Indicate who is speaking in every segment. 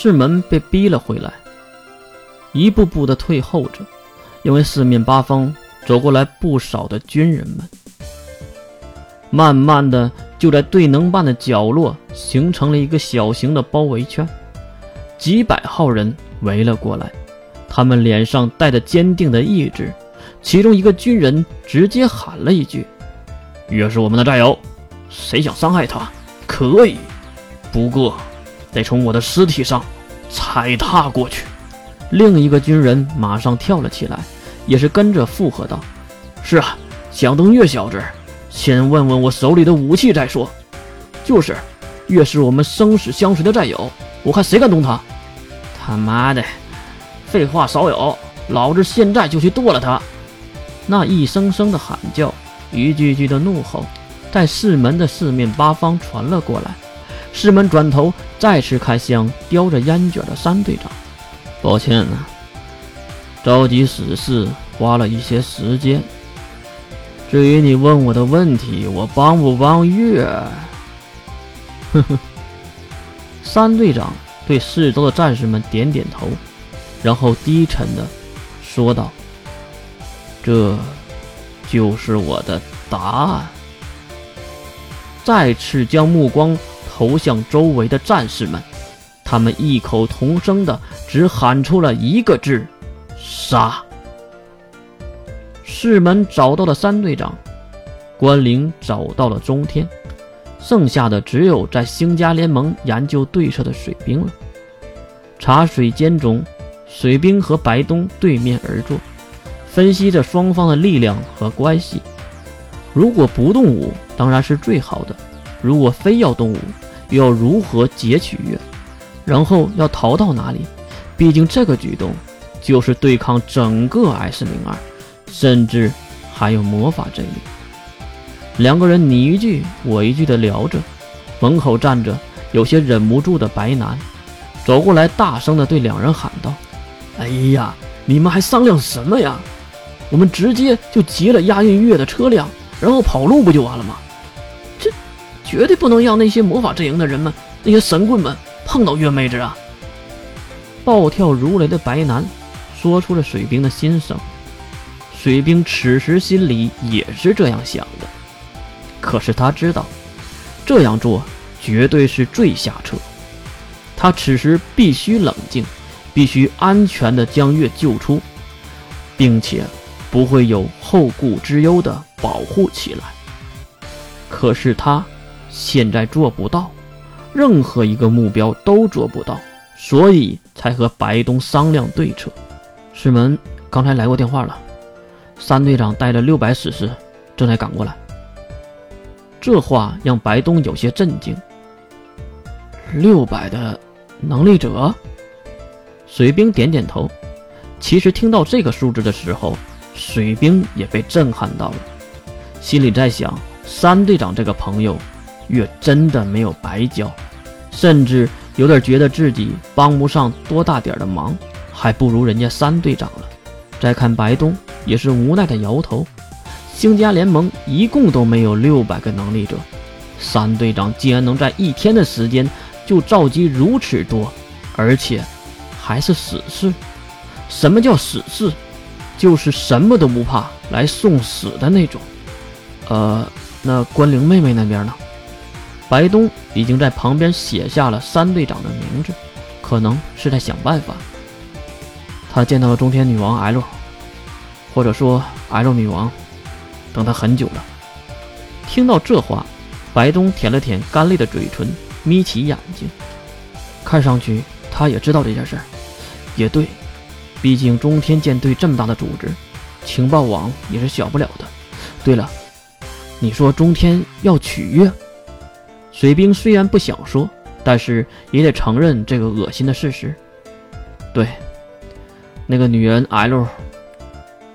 Speaker 1: 士门被逼了回来，一步步的退后着，因为四面八方走过来不少的军人们。慢慢的，就在队能办的角落形成了一个小型的包围圈，几百号人围了过来，他们脸上带着坚定的意志。其中一个军人直接喊了一句：“越是我们的战友，谁想伤害他，可以，不过得从我的尸体上踩踏过去。”另一个军人马上跳了起来，也是跟着附和道：“是啊，蒋登月小子。”先问问我手里的武器再说。就是，越是我们生死相随的战友，我看谁敢动他？他妈的，废话少有，老子现在就去剁了他！那一声声的喊叫，一句句的怒吼，在市门的四面八方传了过来。师门转头，再次看向叼着烟卷的三队长：“抱歉啊，着急死事，花了一些时间。”至于你问我的问题，我帮不帮月？呵呵。三队长对四周的战士们点点头，然后低沉的说道：“这就是我的答案。”再次将目光投向周围的战士们，他们异口同声的只喊出了一个字：“杀！”士门找到了三队长，关灵找到了中天，剩下的只有在星家联盟研究对策的水兵了。茶水间中，水兵和白东对面而坐，分析着双方的力量和关系。如果不动武，当然是最好的；如果非要动武，要如何劫取月？然后要逃到哪里？毕竟这个举动就是对抗整个 S 零二。甚至还有魔法阵营。两个人你一句我一句的聊着，门口站着有些忍不住的白男，走过来大声的对两人喊道：“哎呀，你们还商量什么呀？我们直接就劫了押运月的车辆，然后跑路不就完了吗？绝对不能让那些魔法阵营的人们、那些神棍们碰到月妹子啊！”暴跳如雷的白男说出了水兵的心声。水兵此时心里也是这样想的，可是他知道这样做绝对是最下策。他此时必须冷静，必须安全的将月救出，并且不会有后顾之忧的保护起来。可是他现在做不到，任何一个目标都做不到，所以才和白东商量对策。师门刚才来过电话了。三队长带着六百死士正在赶过来，这话让白东有些震惊。六百的能力者，水兵点点头。其实听到这个数字的时候，水兵也被震撼到了，心里在想：三队长这个朋友，月真的没有白交，甚至有点觉得自己帮不上多大点的忙，还不如人家三队长了。再看白东。也是无奈的摇头。星家联盟一共都没有六百个能力者，三队长竟然能在一天的时间就召集如此多，而且还是死士。什么叫死士？就是什么都不怕来送死的那种。呃，那关灵妹妹那边呢？白东已经在旁边写下了三队长的名字，可能是在想办法。他见到了中天女王 L。或者说，L 女王等他很久了。听到这话，白东舔了舔干裂的嘴唇，眯起眼睛。看上去他也知道这件事儿。也对，毕竟中天舰队这么大的组织，情报网也是小不了的。对了，你说中天要取悦？水兵虽然不想说，但是也得承认这个恶心的事实。对，那个女人 L。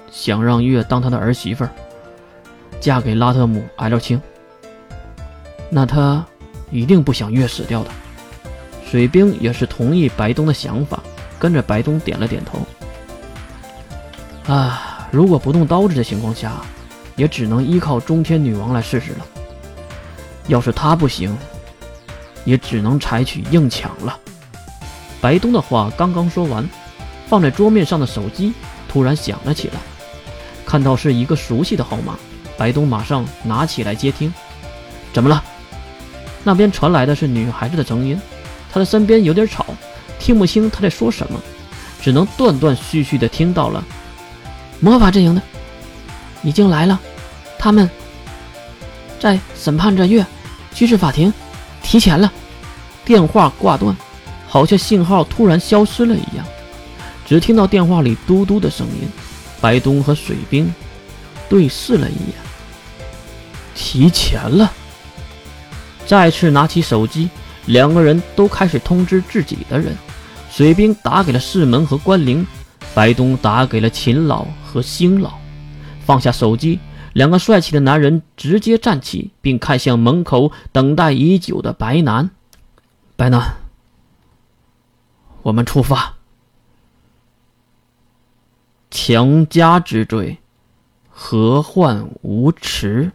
Speaker 1: 想让月当他的儿媳妇，嫁给拉特姆 L 青，那他一定不想月死掉的。水兵也是同意白东的想法，跟着白东点了点头。啊，如果不动刀子的情况下，也只能依靠中天女王来试试了。要是他不行，也只能采取硬抢了。白东的话刚刚说完，放在桌面上的手机突然响了起来。看到是一个熟悉的号码，白东马上拿起来接听。怎么了？那边传来的是女孩子的声音，她的身边有点吵，听不清她在说什么，只能断断续续的听到了。魔法阵营的已经来了，他们在审判这月，军事法庭提前了。电话挂断，好像信号突然消失了一样，只听到电话里嘟嘟的声音。白东和水兵对视了一眼，提前了。再次拿起手机，两个人都开始通知自己的人。水兵打给了世门和关灵，白东打给了秦老和星老。放下手机，两个帅气的男人直接站起，并看向门口等待已久的白男。白男，我们出发。强加之罪，何患无辞？